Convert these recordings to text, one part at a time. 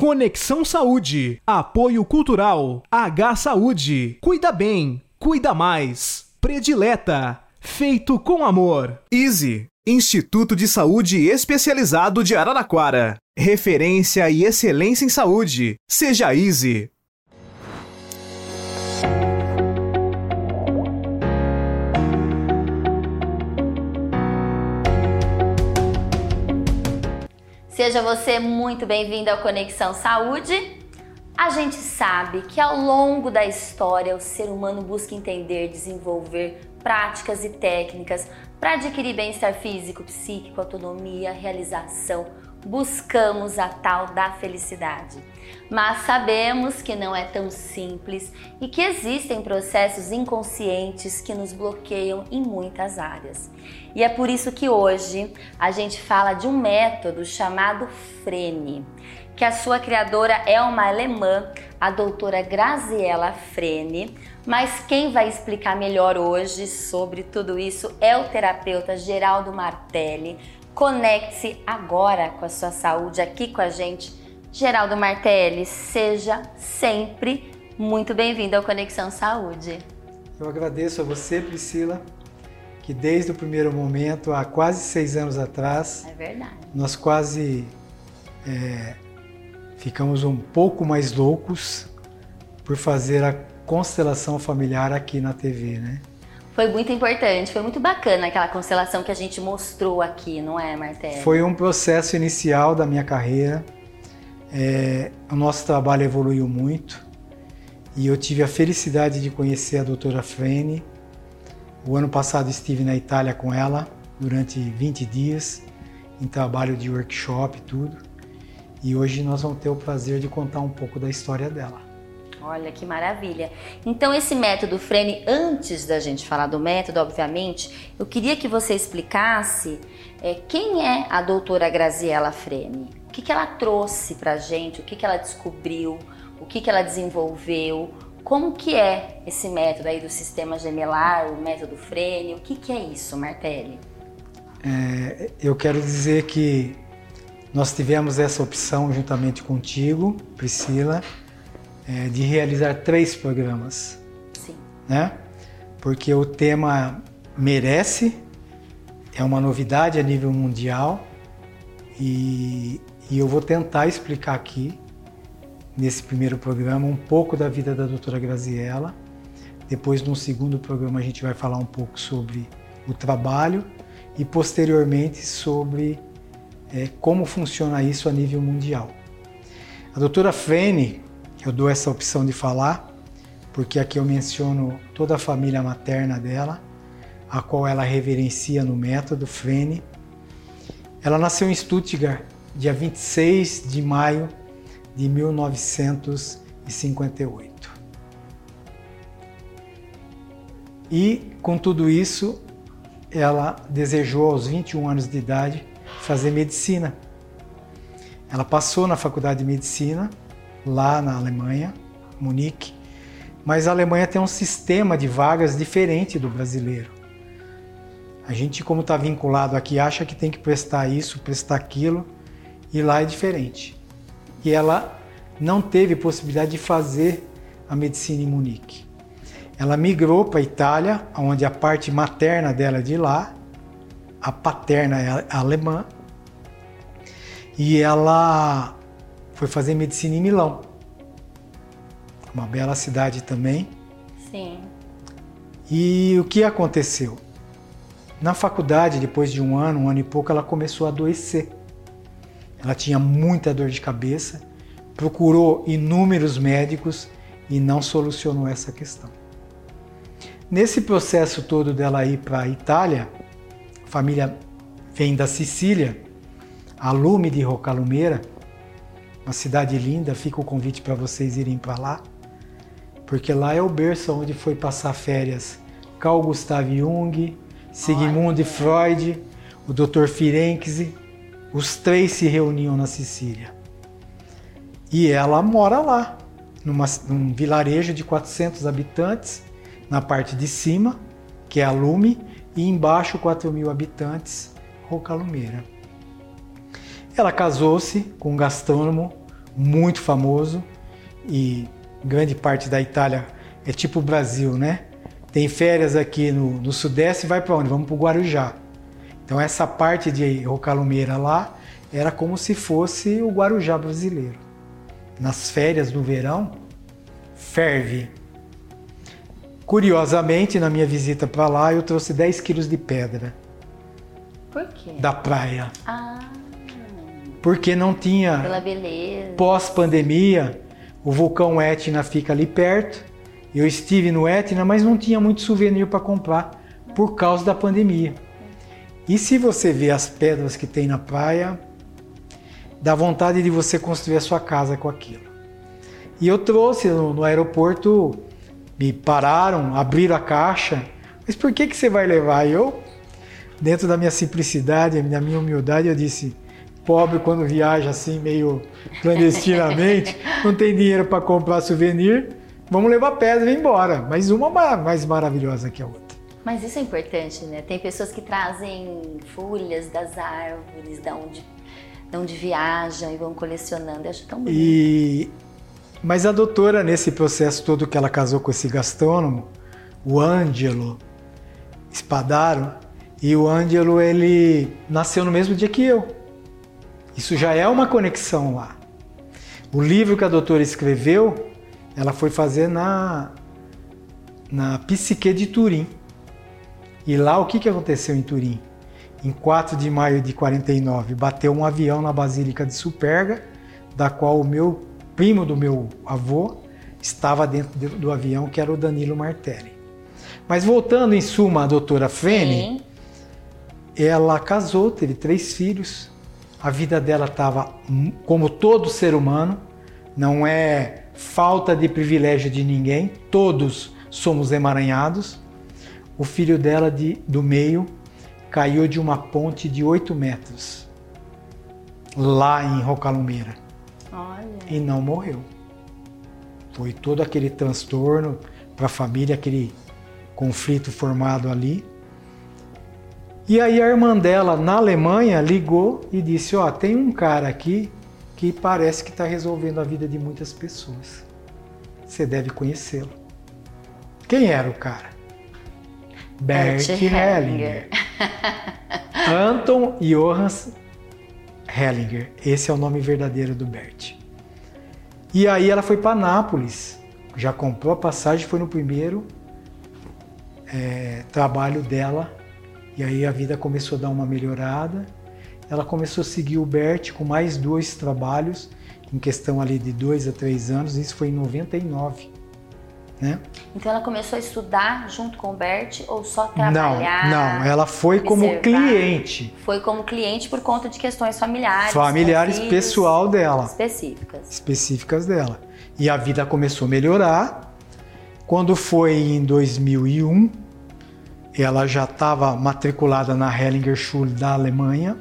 Conexão Saúde. Apoio Cultural. H Saúde. Cuida bem. Cuida mais. Predileta. Feito com amor. Easy. Instituto de Saúde Especializado de Araraquara. Referência e excelência em saúde. Seja Easy. Seja você muito bem-vindo ao Conexão Saúde. A gente sabe que ao longo da história o ser humano busca entender, desenvolver práticas e técnicas para adquirir bem-estar físico, psíquico, autonomia, realização. Buscamos a tal da felicidade. Mas sabemos que não é tão simples e que existem processos inconscientes que nos bloqueiam em muitas áreas. E é por isso que hoje a gente fala de um método chamado Frene, que a sua criadora é uma alemã, a doutora Graziella Frene, mas quem vai explicar melhor hoje sobre tudo isso é o terapeuta Geraldo Martelli. Conecte-se agora com a sua saúde aqui com a gente. Geraldo Martelli, seja sempre muito bem-vindo ao Conexão Saúde. Eu agradeço a você, Priscila, que desde o primeiro momento, há quase seis anos atrás, é nós quase é, ficamos um pouco mais loucos por fazer a constelação familiar aqui na TV, né? Foi muito importante, foi muito bacana aquela constelação que a gente mostrou aqui, não é, Martelli? Foi um processo inicial da minha carreira. É, o nosso trabalho evoluiu muito e eu tive a felicidade de conhecer a doutora Frene. O ano passado estive na Itália com ela durante 20 dias em trabalho de workshop e tudo. E hoje nós vamos ter o prazer de contar um pouco da história dela. Olha que maravilha. Então, esse método Frene, antes da gente falar do método, obviamente, eu queria que você explicasse é, quem é a doutora Graziella Frene. O que, que ela trouxe pra gente, o que, que ela descobriu, o que, que ela desenvolveu, como que é esse método aí do sistema gemelar, o método Frene, o que, que é isso, Martelli? É, eu quero dizer que nós tivemos essa opção juntamente contigo, Priscila, é, de realizar três programas. Sim. Né? Porque o tema merece, é uma novidade a nível mundial e, e eu vou tentar explicar aqui, nesse primeiro programa, um pouco da vida da doutora Graziella. Depois, no segundo programa, a gente vai falar um pouco sobre o trabalho e, posteriormente, sobre é, como funciona isso a nível mundial. A doutora Fene, eu dou essa opção de falar, porque aqui eu menciono toda a família materna dela, a qual ela reverencia no método Frene. Ela nasceu em Stuttgart, dia 26 de maio de 1958. E com tudo isso, ela desejou aos 21 anos de idade fazer medicina. Ela passou na faculdade de medicina lá na Alemanha, Munique, mas a Alemanha tem um sistema de vagas diferente do brasileiro. A gente, como está vinculado aqui, acha que tem que prestar isso, prestar aquilo, e lá é diferente. E ela não teve possibilidade de fazer a medicina em Munique. Ela migrou para a Itália, onde a parte materna dela é de lá, a paterna é alemã, e ela foi fazer medicina em Milão. Uma bela cidade também. Sim. E o que aconteceu? Na faculdade, depois de um ano, um ano e pouco, ela começou a adoecer. Ela tinha muita dor de cabeça, procurou inúmeros médicos e não solucionou essa questão. Nesse processo todo dela ir para a Itália, a família vem da Sicília, a Lume de Rocalumeira, uma cidade linda, fica o convite para vocês irem para lá, porque lá é o berço onde foi passar férias Carl Gustav Jung, Sigmund Freud, o Dr. Firenze, os três se reuniam na Sicília. E ela mora lá, numa, num vilarejo de 400 habitantes, na parte de cima, que é a Lume, e embaixo 4 mil habitantes, Rocalumeira. Ela casou-se com um gastrônomo muito famoso e grande parte da Itália é tipo o Brasil, né? Tem férias aqui no, no Sudeste e vai para onde? Vamos para o Guarujá. Então essa parte de Rocalumeira lá era como se fosse o Guarujá brasileiro. Nas férias do verão, ferve. Curiosamente, na minha visita para lá, eu trouxe 10 quilos de pedra. Por quê? Da praia. Ah. Porque não tinha. Pela beleza. Pós-pandemia, o vulcão Etna fica ali perto. Eu estive no Etna, mas não tinha muito souvenir para comprar por causa da pandemia. E se você vê as pedras que tem na praia, dá vontade de você construir a sua casa com aquilo. E eu trouxe no, no aeroporto, me pararam, abriram a caixa. Mas por que, que você vai levar? E eu, dentro da minha simplicidade, da minha humildade, eu disse: pobre quando viaja assim, meio clandestinamente, não tem dinheiro para comprar souvenir, vamos levar pedra e ir embora. Mas uma mais maravilhosa que a outra. Mas isso é importante, né? Tem pessoas que trazem folhas das árvores, da onde, da onde viajam e vão colecionando. Eu acho tão bonito. E... Mas a doutora, nesse processo todo que ela casou com esse gastrônomo, o Ângelo Spadaro, e o Ângelo, ele nasceu no mesmo dia que eu. Isso já é uma conexão lá. O livro que a doutora escreveu, ela foi fazer na, na Psique de Turim. E lá o que, que aconteceu em Turim? Em 4 de maio de 49, bateu um avião na Basílica de Superga, da qual o meu primo do meu avô estava dentro do avião, que era o Danilo Martelli. Mas voltando em suma, a doutora Fene, ela casou, teve três filhos. A vida dela estava como todo ser humano, não é falta de privilégio de ninguém, todos somos emaranhados. O filho dela de, do meio caiu de uma ponte de 8 metros, lá em Rocalumeira. Olha. E não morreu. Foi todo aquele transtorno para a família, aquele conflito formado ali. E aí a irmã dela, na Alemanha, ligou e disse: Ó, oh, tem um cara aqui que parece que está resolvendo a vida de muitas pessoas. Você deve conhecê-lo. Quem era o cara? Bert Hellinger. Anton Johannes Hellinger. Esse é o nome verdadeiro do Bert. E aí ela foi para Nápoles. Já comprou a passagem, foi no primeiro é, trabalho dela. E aí a vida começou a dar uma melhorada. Ela começou a seguir o Bert com mais dois trabalhos, em questão ali de dois a três anos. Isso foi em 99. Né? Então ela começou a estudar junto com o Bert ou só trabalhar? Não, não, ela foi observar. como cliente. Foi como cliente por conta de questões familiares. Familiares pessoal dela. Específicas. Específicas dela. E a vida começou a melhorar. Quando foi em 2001, ela já estava matriculada na Hellinger Schule da Alemanha,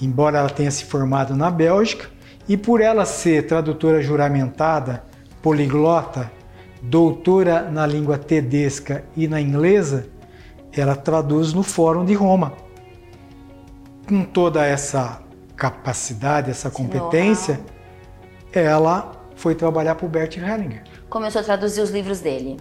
embora ela tenha se formado na Bélgica, e por ela ser tradutora juramentada, poliglota, doutora na língua tedesca e na inglesa, ela traduz no Fórum de Roma. Com toda essa capacidade, essa competência, ela foi trabalhar para o Bert Hellinger. Começou a traduzir os livros dele.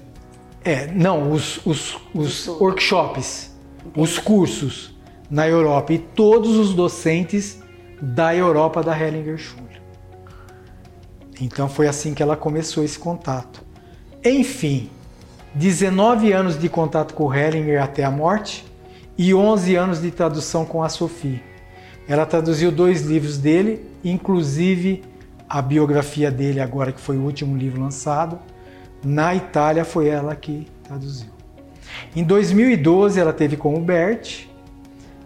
É, não, os, os, os workshops, Entendi. os cursos na Europa e todos os docentes da Europa da Hellinger Schule. Então foi assim que ela começou esse contato. Enfim, 19 anos de contato com Hellinger até a morte e 11 anos de tradução com a Sophie. Ela traduziu dois livros dele, inclusive a biografia dele agora que foi o último livro lançado. Na Itália foi ela que traduziu. Em 2012 ela teve com o Bert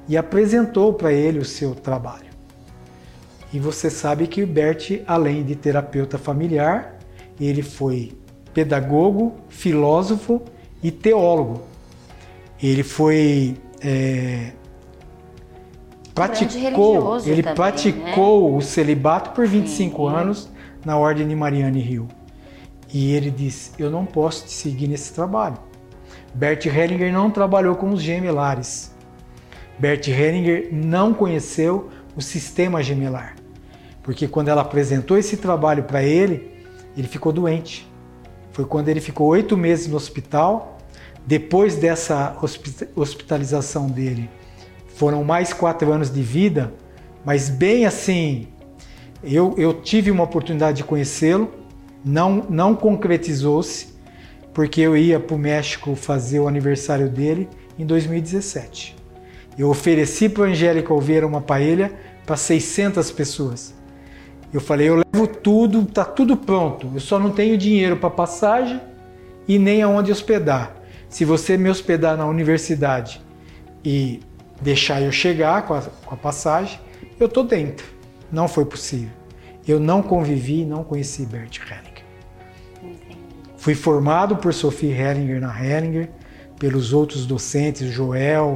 e apresentou para ele o seu trabalho. E você sabe que o Bert, além de terapeuta familiar, ele foi pedagogo, filósofo e teólogo. Ele foi é, praticou, ele também, praticou né? o celibato por 25 Sim. anos na Ordem de Mariane Rio. E ele disse: Eu não posso te seguir nesse trabalho. Bert Hellinger não trabalhou com os gemelares. Bert Hellinger não conheceu o sistema gemelar. porque quando ela apresentou esse trabalho para ele, ele ficou doente. Foi quando ele ficou oito meses no hospital. Depois dessa hospitalização dele, foram mais quatro anos de vida, mas bem assim, eu, eu tive uma oportunidade de conhecê-lo, não, não concretizou-se, porque eu ia para o México fazer o aniversário dele em 2017. Eu ofereci para o Angélica Oliveira uma paella para 600 pessoas. Eu falei, eu levo tudo, tá tudo pronto. Eu só não tenho dinheiro para passagem e nem aonde hospedar. Se você me hospedar na universidade e deixar eu chegar com a, com a passagem, eu tô dentro. Não foi possível. Eu não convivi, não conheci Bert Hellinger. Fui formado por Sophie Hellinger na Hellinger, pelos outros docentes, Joel,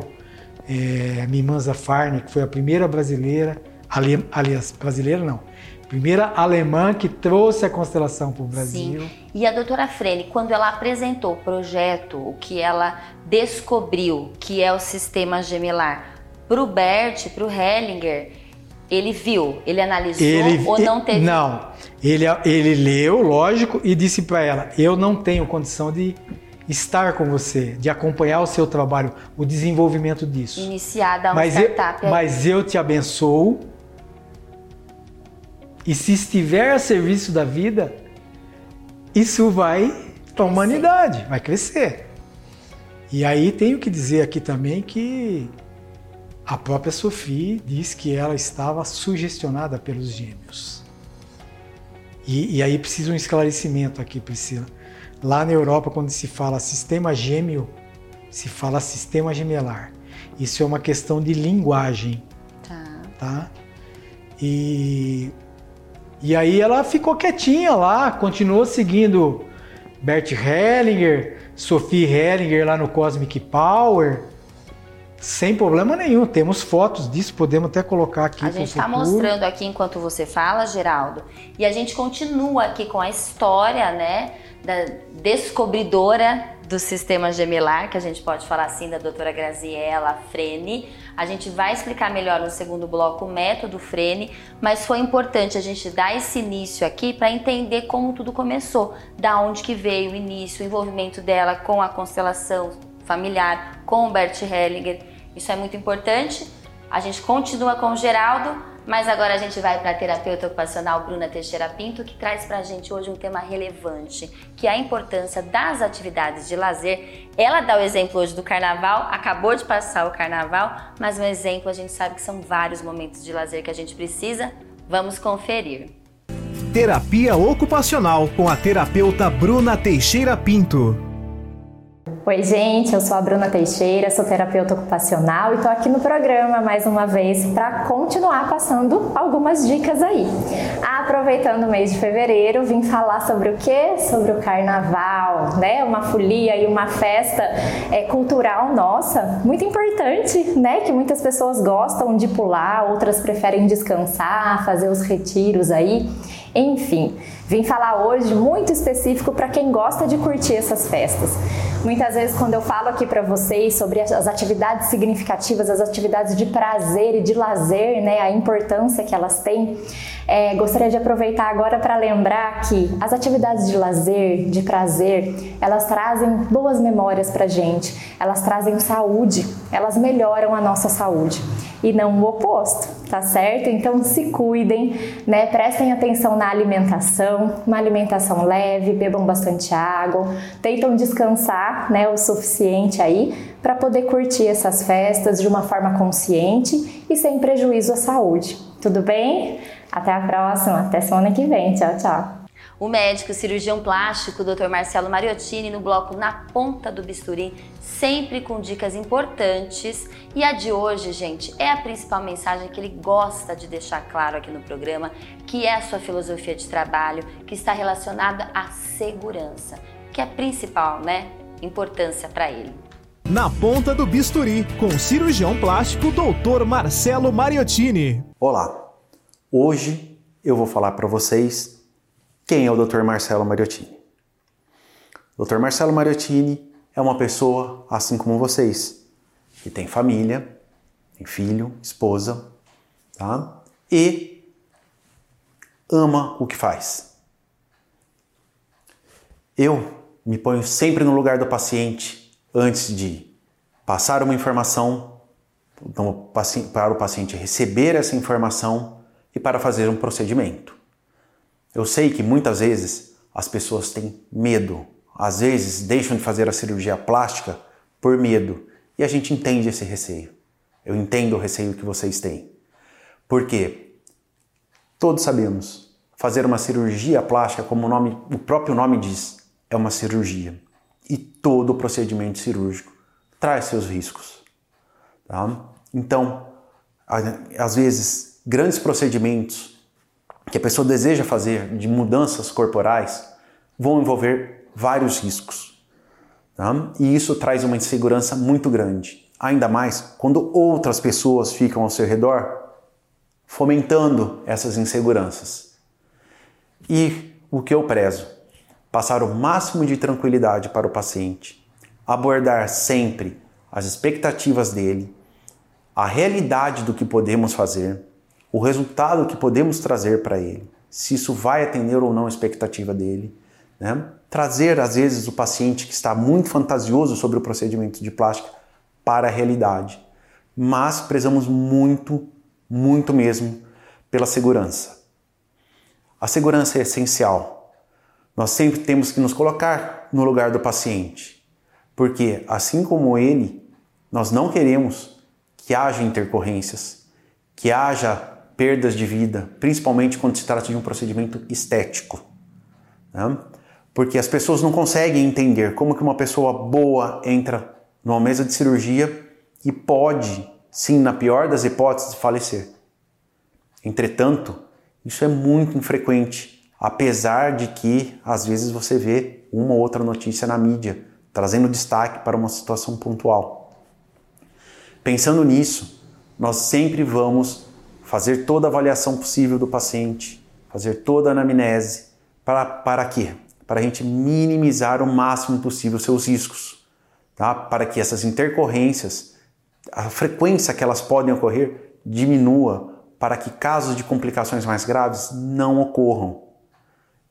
é, Mimanza Farne, que foi a primeira brasileira, ali, aliás, brasileira não, primeira alemã que trouxe a constelação para o Brasil. Sim. E a doutora Frene, quando ela apresentou o projeto, o que ela descobriu que é o sistema gemelar, para o Bert, para o Hellinger, ele viu, ele analisou ele, ou não teve? Não, ele, ele leu, lógico, e disse para ela: Eu não tenho condição de estar com você, de acompanhar o seu trabalho, o desenvolvimento disso. Iniciada uma mas startup. Eu, mas eu te abençoo. E se estiver a serviço da vida, isso vai para a humanidade, vai crescer. E aí tenho que dizer aqui também que a própria Sophie diz que ela estava sugestionada pelos gêmeos. E, e, aí precisa um esclarecimento aqui, Priscila. Lá na Europa, quando se fala sistema gêmeo, se fala sistema gemelar. Isso é uma questão de linguagem. Tá. tá? E, e aí ela ficou quietinha lá, continuou seguindo Bert Hellinger, Sophie Hellinger lá no Cosmic Power sem problema nenhum, temos fotos disso, podemos até colocar aqui. A gente está mostrando aqui enquanto você fala, Geraldo, e a gente continua aqui com a história, né, da descobridora do sistema gemelar, que a gente pode falar assim, da doutora Graziella Frene. A gente vai explicar melhor no segundo bloco o método Frene, mas foi importante a gente dar esse início aqui para entender como tudo começou, da onde que veio o início, o envolvimento dela com a constelação familiar, com o Bert Hellinger. Isso é muito importante. A gente continua com o Geraldo, mas agora a gente vai para a terapeuta ocupacional Bruna Teixeira Pinto, que traz para a gente hoje um tema relevante, que é a importância das atividades de lazer. Ela dá o exemplo hoje do carnaval, acabou de passar o carnaval, mas um exemplo a gente sabe que são vários momentos de lazer que a gente precisa. Vamos conferir. Terapia ocupacional com a terapeuta Bruna Teixeira Pinto. Oi, gente, eu sou a Bruna Teixeira, sou terapeuta ocupacional e estou aqui no programa mais uma vez para continuar passando algumas dicas aí. Aproveitando o mês de fevereiro, vim falar sobre o que? Sobre o carnaval, né? Uma folia e uma festa é, cultural nossa, muito importante, né? Que muitas pessoas gostam de pular, outras preferem descansar, fazer os retiros aí. Enfim, vim falar hoje muito específico para quem gosta de curtir essas festas. Muitas vezes, quando eu falo aqui para vocês sobre as atividades significativas, as atividades de prazer e de lazer, né, a importância que elas têm, é, gostaria de aproveitar agora para lembrar que as atividades de lazer, de prazer, elas trazem boas memórias para gente, elas trazem saúde, elas melhoram a nossa saúde e não o oposto, tá certo? Então se cuidem, né? Prestem atenção na alimentação, uma alimentação leve, bebam bastante água, tentam descansar, né, o suficiente aí para poder curtir essas festas de uma forma consciente e sem prejuízo à saúde. Tudo bem? Até a próxima, até semana que vem. Tchau, tchau. O médico cirurgião plástico, Dr. Marcelo Mariottini, no bloco Na Ponta do Bisturi, sempre com dicas importantes. E a de hoje, gente, é a principal mensagem que ele gosta de deixar claro aqui no programa, que é a sua filosofia de trabalho, que está relacionada à segurança, que é a principal, né, importância para ele. Na Ponta do Bisturi, com o cirurgião plástico Dr. Marcelo Mariottini. Olá. Hoje eu vou falar para vocês quem é o Dr. Marcelo Mariottini? Dr. Marcelo Mariottini é uma pessoa assim como vocês, que tem família, tem filho, esposa, tá? E ama o que faz. Eu me ponho sempre no lugar do paciente antes de passar uma informação para o paciente receber essa informação e para fazer um procedimento. Eu sei que muitas vezes as pessoas têm medo, às vezes deixam de fazer a cirurgia plástica por medo, e a gente entende esse receio. Eu entendo o receio que vocês têm. Porque todos sabemos, fazer uma cirurgia plástica, como o, nome, o próprio nome diz, é uma cirurgia. E todo procedimento cirúrgico traz seus riscos. Tá? Então, às vezes, grandes procedimentos que a pessoa deseja fazer de mudanças corporais vão envolver vários riscos. Tá? E isso traz uma insegurança muito grande. Ainda mais quando outras pessoas ficam ao seu redor fomentando essas inseguranças. E o que eu prezo? Passar o máximo de tranquilidade para o paciente, abordar sempre as expectativas dele, a realidade do que podemos fazer, o resultado que podemos trazer para ele, se isso vai atender ou não a expectativa dele. Né? Trazer, às vezes, o paciente que está muito fantasioso sobre o procedimento de plástica para a realidade. Mas prezamos muito, muito mesmo pela segurança. A segurança é essencial. Nós sempre temos que nos colocar no lugar do paciente, porque, assim como ele, nós não queremos que haja intercorrências, que haja perdas de vida, principalmente quando se trata de um procedimento estético. Né? Porque as pessoas não conseguem entender como que uma pessoa boa entra numa mesa de cirurgia e pode, sim, na pior das hipóteses, falecer. Entretanto, isso é muito infrequente, apesar de que às vezes você vê uma ou outra notícia na mídia trazendo destaque para uma situação pontual. Pensando nisso, nós sempre vamos fazer toda a avaliação possível do paciente, fazer toda a anamnese. Para, para quê? Para a gente minimizar o máximo possível seus riscos, tá? para que essas intercorrências, a frequência que elas podem ocorrer, diminua, para que casos de complicações mais graves não ocorram.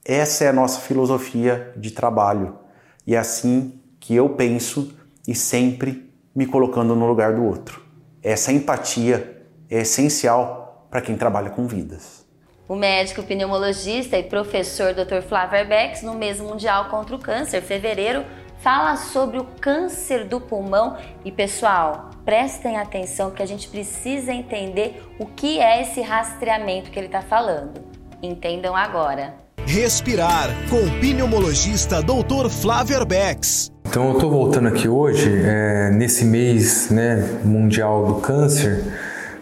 Essa é a nossa filosofia de trabalho e é assim que eu penso e sempre me colocando no lugar do outro. Essa empatia é essencial para quem trabalha com vidas. O médico pneumologista e professor Dr. Flávio Arbex, no mês mundial contra o câncer, fevereiro, fala sobre o câncer do pulmão e pessoal, prestem atenção que a gente precisa entender o que é esse rastreamento que ele está falando. Entendam agora. Respirar com o pneumologista Dr. Flávio Arbex. Então eu estou voltando aqui hoje é, nesse mês né, mundial do câncer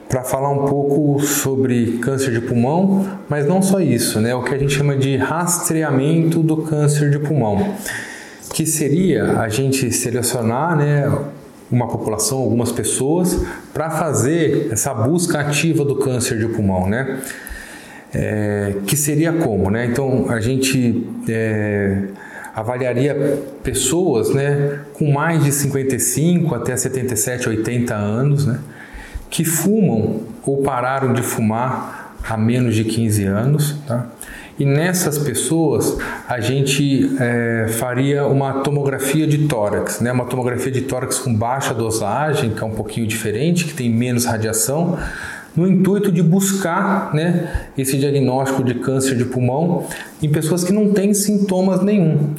para falar um pouco sobre câncer de pulmão, mas não só isso, né? O que a gente chama de rastreamento do câncer de pulmão, que seria a gente selecionar, né, uma população, algumas pessoas, para fazer essa busca ativa do câncer de pulmão, né? É, que seria como, né? Então a gente é, avaliaria pessoas, né, com mais de 55 até 77, 80 anos, né? Que fumam ou pararam de fumar há menos de 15 anos. Tá? E nessas pessoas a gente é, faria uma tomografia de tórax, né? uma tomografia de tórax com baixa dosagem, que é um pouquinho diferente, que tem menos radiação, no intuito de buscar né, esse diagnóstico de câncer de pulmão em pessoas que não têm sintomas nenhum.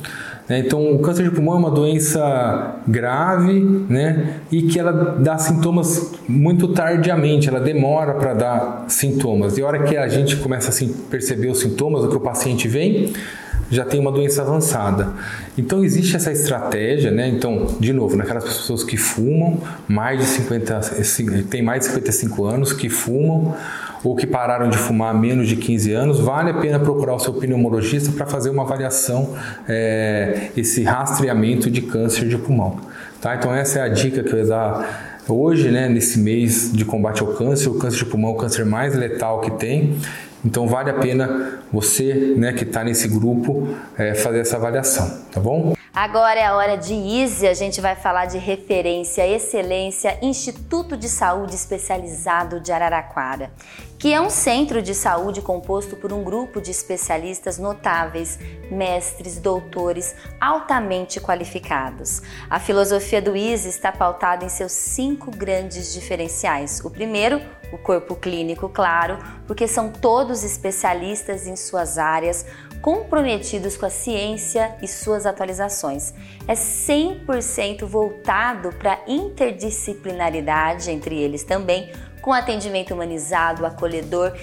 Né? Então, o câncer de pulmão é uma doença grave né? e que ela dá sintomas muito tardiamente, ela demora para dar sintomas. E a hora que a gente começa a perceber os sintomas, o que o paciente vem, já tem uma doença avançada. Então existe essa estratégia, né? Então, de novo, naquelas pessoas que fumam, mais de 50, tem mais de 55 anos, que fumam, ou que pararam de fumar há menos de 15 anos, vale a pena procurar o seu pneumologista para fazer uma avaliação, é, esse rastreamento de câncer de pulmão. Tá? Então essa é a dica que eu ia dar hoje, né, nesse mês de combate ao câncer. O câncer de pulmão é o câncer mais letal que tem. Então vale a pena você, né, que está nesse grupo, é, fazer essa avaliação, tá bom? Agora é a hora de Easy, a gente vai falar de referência, excelência, Instituto de Saúde Especializado de Araraquara, que é um centro de saúde composto por um grupo de especialistas notáveis, mestres, doutores, altamente qualificados. A filosofia do Easy está pautada em seus cinco grandes diferenciais. O primeiro, o corpo clínico, claro, porque são todos especialistas em suas áreas, comprometidos com a ciência e suas atualizações. É 100% voltado para interdisciplinaridade entre eles também, com atendimento humanizado, acolhedor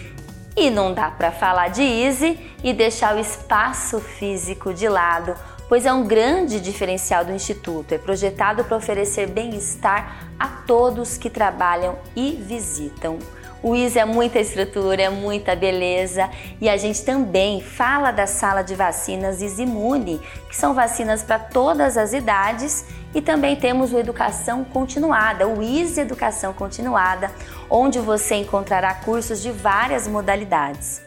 e não dá para falar de Easy e deixar o espaço físico de lado, pois é um grande diferencial do Instituto. É projetado para oferecer bem-estar a todos que trabalham e visitam. O ISA é muita estrutura, é muita beleza. E a gente também fala da sala de vacinas Isimune, que são vacinas para todas as idades. E também temos o Educação Continuada, o ISA Educação Continuada, onde você encontrará cursos de várias modalidades.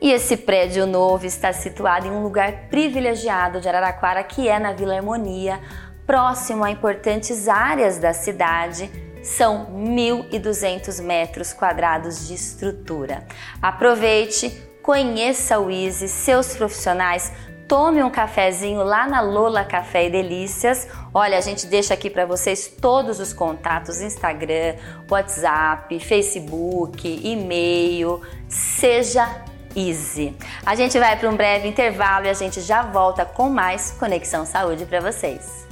E esse prédio novo está situado em um lugar privilegiado de Araraquara, que é na Vila Harmonia, próximo a importantes áreas da cidade, são 1.200 metros quadrados de estrutura. Aproveite, conheça o Easy, seus profissionais, tome um cafezinho lá na Lola Café e Delícias. Olha, a gente deixa aqui para vocês todos os contatos: Instagram, WhatsApp, Facebook, e-mail. Seja Easy. A gente vai para um breve intervalo e a gente já volta com mais Conexão Saúde para vocês.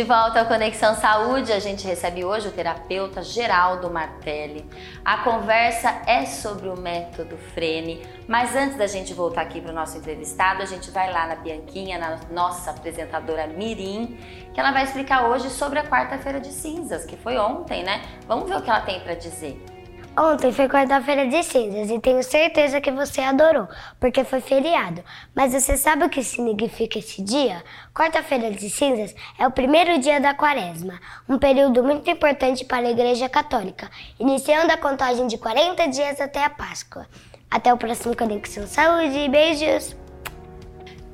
De volta ao Conexão Saúde, a gente recebe hoje o terapeuta Geraldo Martelli. A conversa é sobre o método Frene, mas antes da gente voltar aqui para o nosso entrevistado, a gente vai lá na Bianquinha, na nossa apresentadora Mirim, que ela vai explicar hoje sobre a quarta-feira de cinzas, que foi ontem, né? Vamos ver o que ela tem para dizer. Ontem foi quarta-feira de cinzas e tenho certeza que você adorou, porque foi feriado. Mas você sabe o que significa esse dia? Quarta-feira de cinzas é o primeiro dia da quaresma, um período muito importante para a Igreja Católica, iniciando a contagem de 40 dias até a Páscoa. Até o próximo Conexão Saúde, beijos!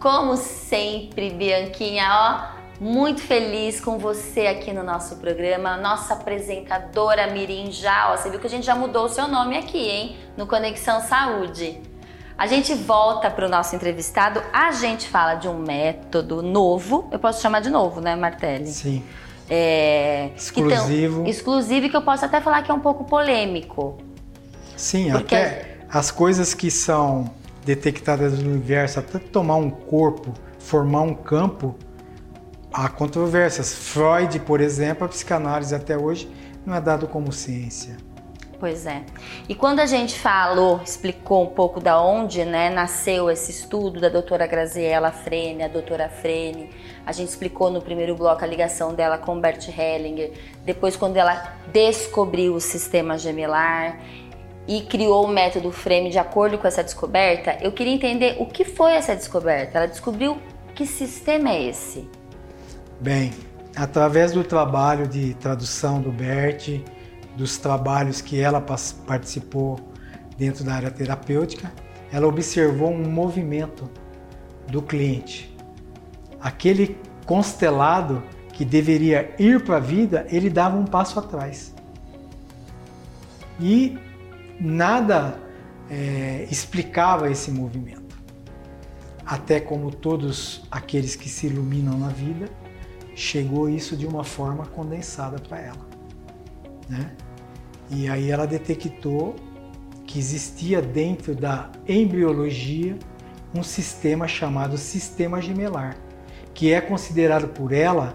Como sempre, Bianquinha, ó, muito feliz com você aqui no nosso programa, nossa apresentadora Mirim já, ó, você viu que a gente já mudou o seu nome aqui, hein? No Conexão Saúde. A gente volta para o nosso entrevistado, a gente fala de um método novo, eu posso chamar de novo, né, Martelli? Sim. É, exclusivo. Então, exclusivo que eu posso até falar que é um pouco polêmico. Sim, Porque... até as coisas que são detectadas no universo, até tomar um corpo, formar um campo, há controvérsias. Freud, por exemplo, a psicanálise até hoje não é dado como ciência. Pois é. E quando a gente falou, explicou um pouco da onde né, nasceu esse estudo da doutora Graziella Frene, a doutora Frene, a gente explicou no primeiro bloco a ligação dela com Bert Hellinger, depois quando ela descobriu o sistema gemelar e criou o método Frame de acordo com essa descoberta, eu queria entender o que foi essa descoberta. Ela descobriu que sistema é esse? Bem, através do trabalho de tradução do Bert, dos trabalhos que ela participou dentro da área terapêutica, ela observou um movimento do cliente. Aquele constelado que deveria ir para a vida, ele dava um passo atrás. E nada é, explicava esse movimento. Até como todos aqueles que se iluminam na vida, chegou isso de uma forma condensada para ela. Né? E aí ela detectou que existia dentro da embriologia um sistema chamado sistema gemelar, que é considerado por ela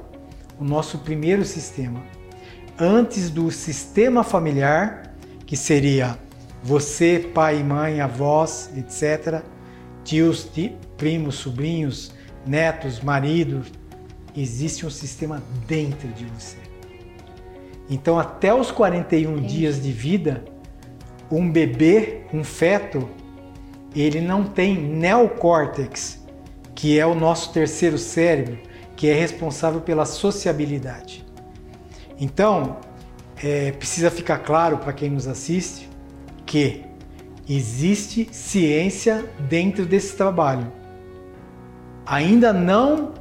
o nosso primeiro sistema. Antes do sistema familiar, que seria você, pai, mãe, avós, etc., tios, primos, sobrinhos, netos, maridos, existe um sistema dentro de você. Então, até os 41 Entendi. dias de vida, um bebê, um feto, ele não tem neocórtex, que é o nosso terceiro cérebro, que é responsável pela sociabilidade. Então, é, precisa ficar claro para quem nos assiste que existe ciência dentro desse trabalho. Ainda não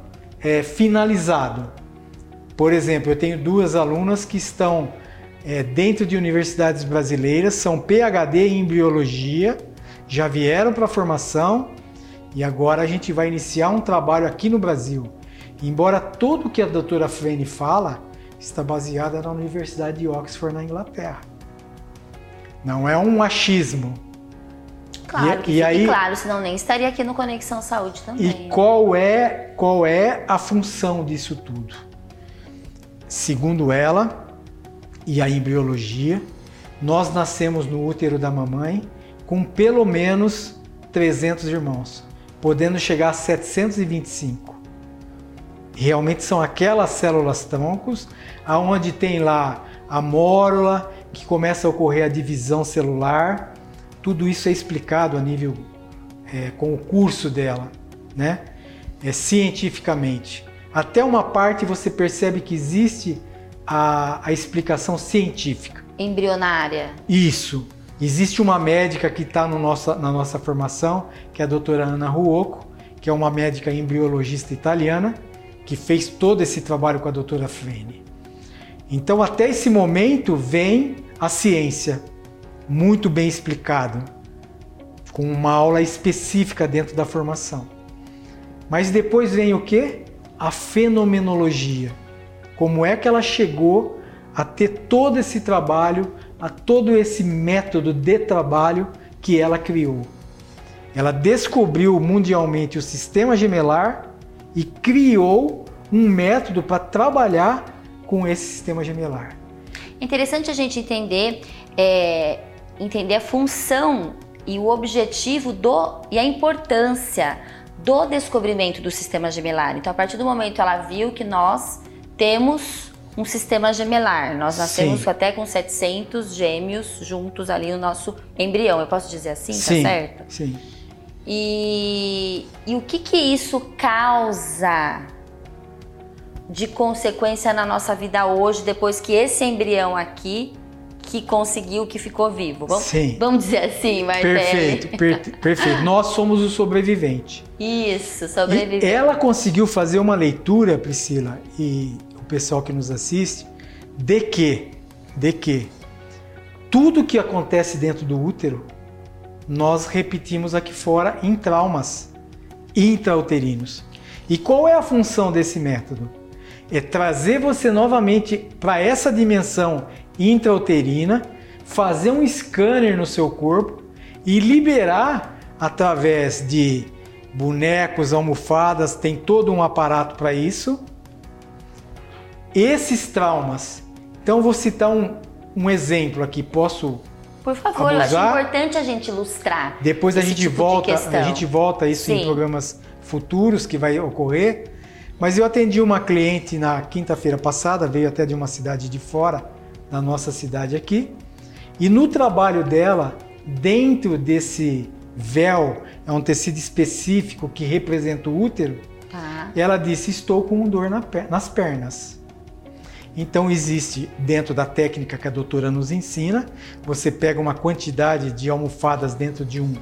é, finalizado. Por exemplo, eu tenho duas alunas que estão é, dentro de universidades brasileiras, são PhD em biologia, já vieram para a formação e agora a gente vai iniciar um trabalho aqui no Brasil. Embora tudo que a doutora Frene fala está baseada na Universidade de Oxford, na Inglaterra. Não é um achismo. Claro, e, e aí, claro, senão nem estaria aqui no Conexão Saúde também. E qual é, qual é a função disso tudo? Segundo ela, e a embriologia, nós nascemos no útero da mamãe com pelo menos 300 irmãos, podendo chegar a 725. Realmente são aquelas células troncos aonde tem lá a mórula que começa a ocorrer a divisão celular. Tudo isso é explicado a nível é, com o curso dela, né? É, cientificamente. Até uma parte você percebe que existe a, a explicação científica. Embrionária. Isso. Existe uma médica que está nossa, na nossa formação, que é a doutora Ana Ruoco, que é uma médica embriologista italiana, que fez todo esse trabalho com a doutora Frene. Então, até esse momento, vem a ciência, muito bem explicado, com uma aula específica dentro da formação. Mas depois vem o que? A fenomenologia, como é que ela chegou a ter todo esse trabalho, a todo esse método de trabalho que ela criou. Ela descobriu mundialmente o sistema gemelar e criou um método para trabalhar com esse sistema gemelar. Interessante a gente entender, é, entender a função e o objetivo do e a importância do descobrimento do sistema gemelar. Então, a partir do momento ela viu que nós temos um sistema gemelar. Nós nascemos Sim. até com 700 gêmeos juntos ali no nosso embrião. Eu posso dizer assim, tá Sim. tá certo? Sim. E, e o que que isso causa de consequência na nossa vida hoje, depois que esse embrião aqui que conseguiu, que ficou vivo. Vamos, Sim. vamos dizer assim, Martelli. Perfeito, per perfeito. Nós somos o sobrevivente. Isso, sobrevivente. E ela conseguiu fazer uma leitura, Priscila, e pessoal que nos assiste, de que, de que tudo que acontece dentro do útero, nós repetimos aqui fora em traumas intrauterinos. E qual é a função desse método? É trazer você novamente para essa dimensão intrauterina, fazer um scanner no seu corpo e liberar através de bonecos, almofadas, tem todo um aparato para isso, esses traumas. Então vou citar um, um exemplo aqui, posso por favor, abusar? eu acho importante a gente ilustrar. Depois a gente tipo volta, a gente volta isso Sim. em programas futuros que vai ocorrer. Mas eu atendi uma cliente na quinta-feira passada, veio até de uma cidade de fora da nossa cidade aqui. E no trabalho dela, dentro desse véu, é um tecido específico que representa o útero. Tá. Ela disse: Estou com dor nas pernas. Então existe dentro da técnica que a doutora nos ensina, você pega uma quantidade de almofadas dentro de, um,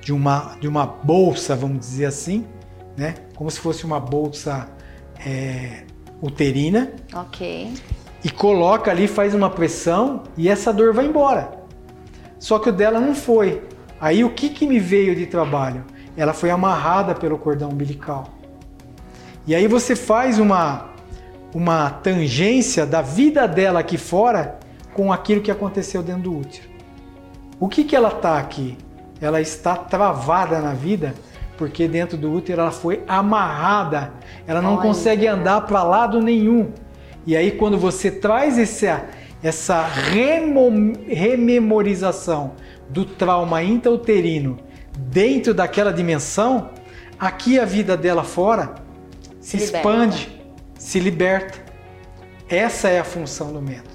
de, uma, de uma bolsa, vamos dizer assim, né? Como se fosse uma bolsa é, uterina. Ok. E coloca ali, faz uma pressão e essa dor vai embora. Só que o dela não foi. Aí o que, que me veio de trabalho? Ela foi amarrada pelo cordão umbilical. E aí você faz uma uma tangência da vida dela aqui fora com aquilo que aconteceu dentro do útero. O que, que ela está aqui? Ela está travada na vida porque dentro do útero ela foi amarrada, ela não Olha. consegue andar para lado nenhum. E aí quando você traz esse, essa rememorização do trauma intrauterino dentro daquela dimensão, aqui a vida dela fora se, se expande se liberta. Essa é a função do método.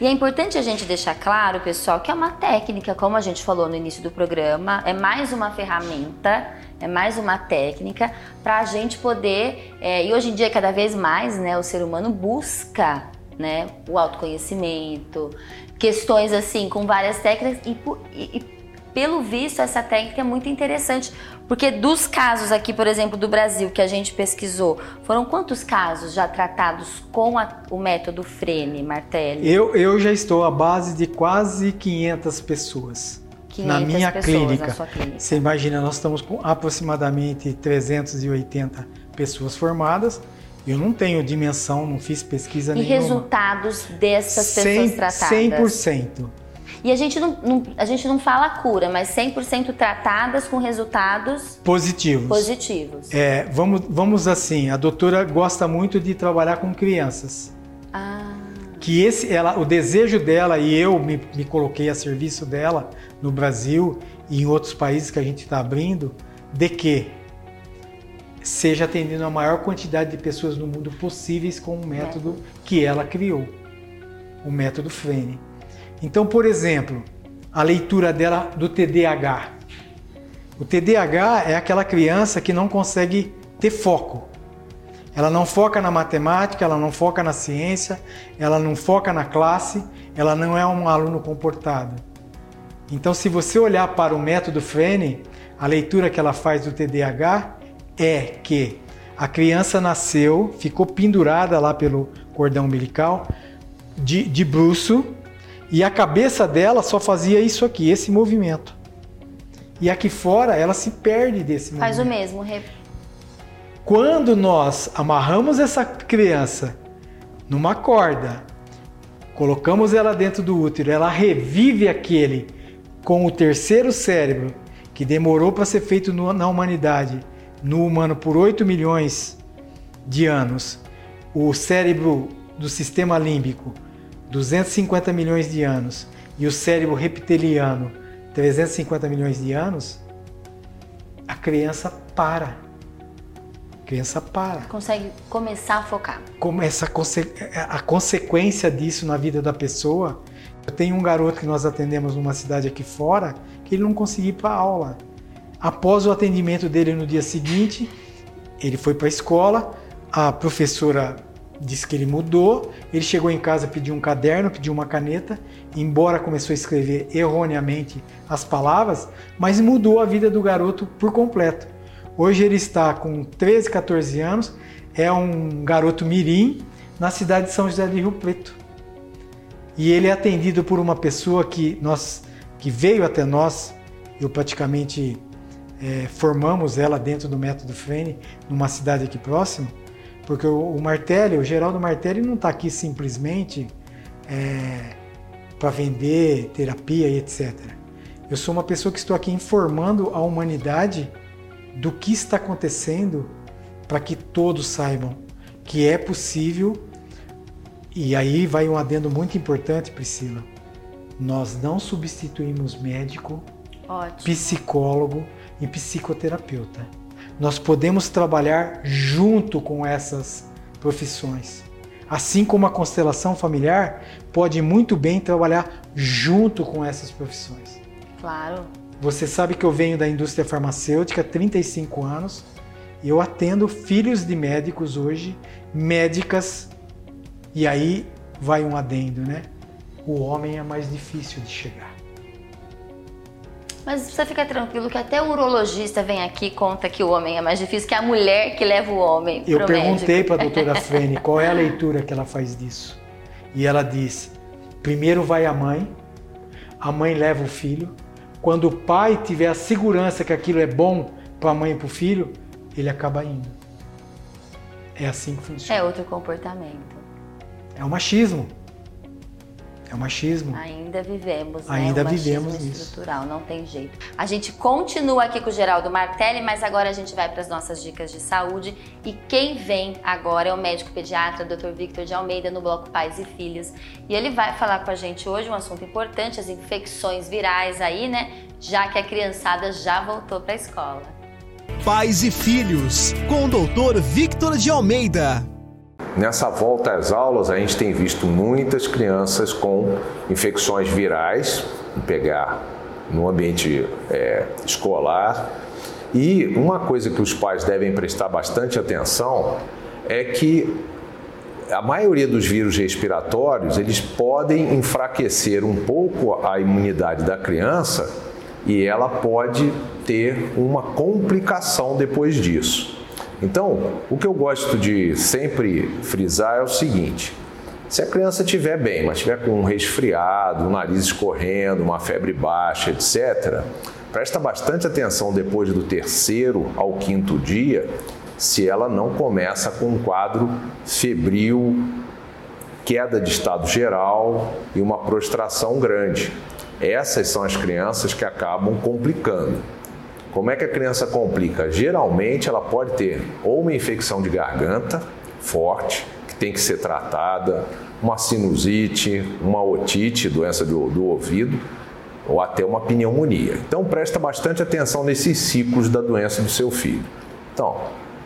E é importante a gente deixar claro, pessoal, que é uma técnica, como a gente falou no início do programa, é mais uma ferramenta, é mais uma técnica para a gente poder, é, e hoje em dia cada vez mais, né, o ser humano busca né? O autoconhecimento, questões assim com várias técnicas e, e pelo visto essa técnica é muito interessante porque dos casos aqui, por exemplo, do Brasil que a gente pesquisou, foram quantos casos já tratados com a, o método Frene, Martelli? Eu, eu já estou à base de quase 500 pessoas. 500 na minha clínica. Na clínica. Você imagina, nós estamos com aproximadamente 380 pessoas formadas. Eu não tenho dimensão, não fiz pesquisa e nenhuma. E resultados dessas pessoas 100, tratadas? 100%. E a gente não, não, a gente não fala cura, mas 100% tratadas com resultados positivos. Positivos. É, vamos, vamos assim, a doutora gosta muito de trabalhar com crianças. Ah. Que esse, ela, o desejo dela e eu me, me coloquei a serviço dela no Brasil e em outros países que a gente está abrindo, de que seja atendendo a maior quantidade de pessoas no mundo possíveis com o método que ela criou, o método Frene. Então, por exemplo, a leitura dela do TDAH. O TDAH é aquela criança que não consegue ter foco. Ela não foca na matemática, ela não foca na ciência, ela não foca na classe, ela não é um aluno comportado. Então, se você olhar para o método Frene, a leitura que ela faz do TDAH é que a criança nasceu, ficou pendurada lá pelo cordão umbilical, de, de e a cabeça dela só fazia isso aqui, esse movimento. E aqui fora ela se perde desse Faz movimento. Faz o mesmo. Quando nós amarramos essa criança numa corda, colocamos ela dentro do útero, ela revive aquele com o terceiro cérebro que demorou para ser feito no, na humanidade, no humano por 8 milhões de anos. O cérebro do sistema límbico 250 milhões de anos e o cérebro reptiliano 350 milhões de anos, a criança para. A criança para. Consegue começar a focar. Começa a, conse a consequência disso na vida da pessoa. Eu tenho um garoto que nós atendemos numa cidade aqui fora que ele não conseguia ir para aula. Após o atendimento dele no dia seguinte, ele foi para a escola, a professora disse que ele mudou. Ele chegou em casa, pediu um caderno, pediu uma caneta, embora começou a escrever erroneamente as palavras, mas mudou a vida do garoto por completo. Hoje ele está com 13, 14 anos, é um garoto mirim na cidade de São José de Rio Preto. E ele é atendido por uma pessoa que nós que veio até nós, eu praticamente é, formamos ela dentro do método Frene, numa cidade aqui próxima porque o, o Martelli, o Geraldo Martelli não está aqui simplesmente é, para vender terapia e etc. Eu sou uma pessoa que estou aqui informando a humanidade do que está acontecendo para que todos saibam que é possível. E aí vai um adendo muito importante, Priscila. Nós não substituímos médico, Ótimo. psicólogo e psicoterapeuta nós podemos trabalhar junto com essas profissões. Assim como a constelação familiar pode muito bem trabalhar junto com essas profissões. Claro. Você sabe que eu venho da indústria farmacêutica há 35 anos e eu atendo filhos de médicos hoje, médicas, e aí vai um adendo, né? O homem é mais difícil de chegar. Mas você fica tranquilo que até o urologista vem aqui e conta que o homem é mais difícil que a mulher que leva o homem Eu perguntei para a doutora Frene qual é a leitura que ela faz disso. E ela diz: primeiro vai a mãe, a mãe leva o filho. Quando o pai tiver a segurança que aquilo é bom para a mãe e para o filho, ele acaba indo. É assim que funciona. É outro comportamento. É o machismo. É o machismo. Ainda vivemos, né? Ainda o vivemos isso. estrutural, não tem jeito. A gente continua aqui com o Geraldo Martelli, mas agora a gente vai para as nossas dicas de saúde. E quem vem agora é o médico pediatra Dr. Victor de Almeida no bloco Pais e Filhos. E ele vai falar com a gente hoje um assunto importante, as infecções virais aí, né? Já que a criançada já voltou para a escola. Pais e Filhos, com o Dr. Victor de Almeida. Nessa volta às aulas, a gente tem visto muitas crianças com infecções virais, pegar no ambiente é, escolar. E uma coisa que os pais devem prestar bastante atenção é que a maioria dos vírus respiratórios, eles podem enfraquecer um pouco a imunidade da criança e ela pode ter uma complicação depois disso. Então, o que eu gosto de sempre frisar é o seguinte: se a criança estiver bem, mas estiver com um resfriado, um nariz escorrendo, uma febre baixa, etc., presta bastante atenção depois do terceiro ao quinto dia se ela não começa com um quadro febril, queda de estado geral e uma prostração grande. Essas são as crianças que acabam complicando. Como é que a criança complica? Geralmente ela pode ter ou uma infecção de garganta forte, que tem que ser tratada, uma sinusite, uma otite, doença do, do ouvido, ou até uma pneumonia. Então presta bastante atenção nesses ciclos da doença do seu filho. Então,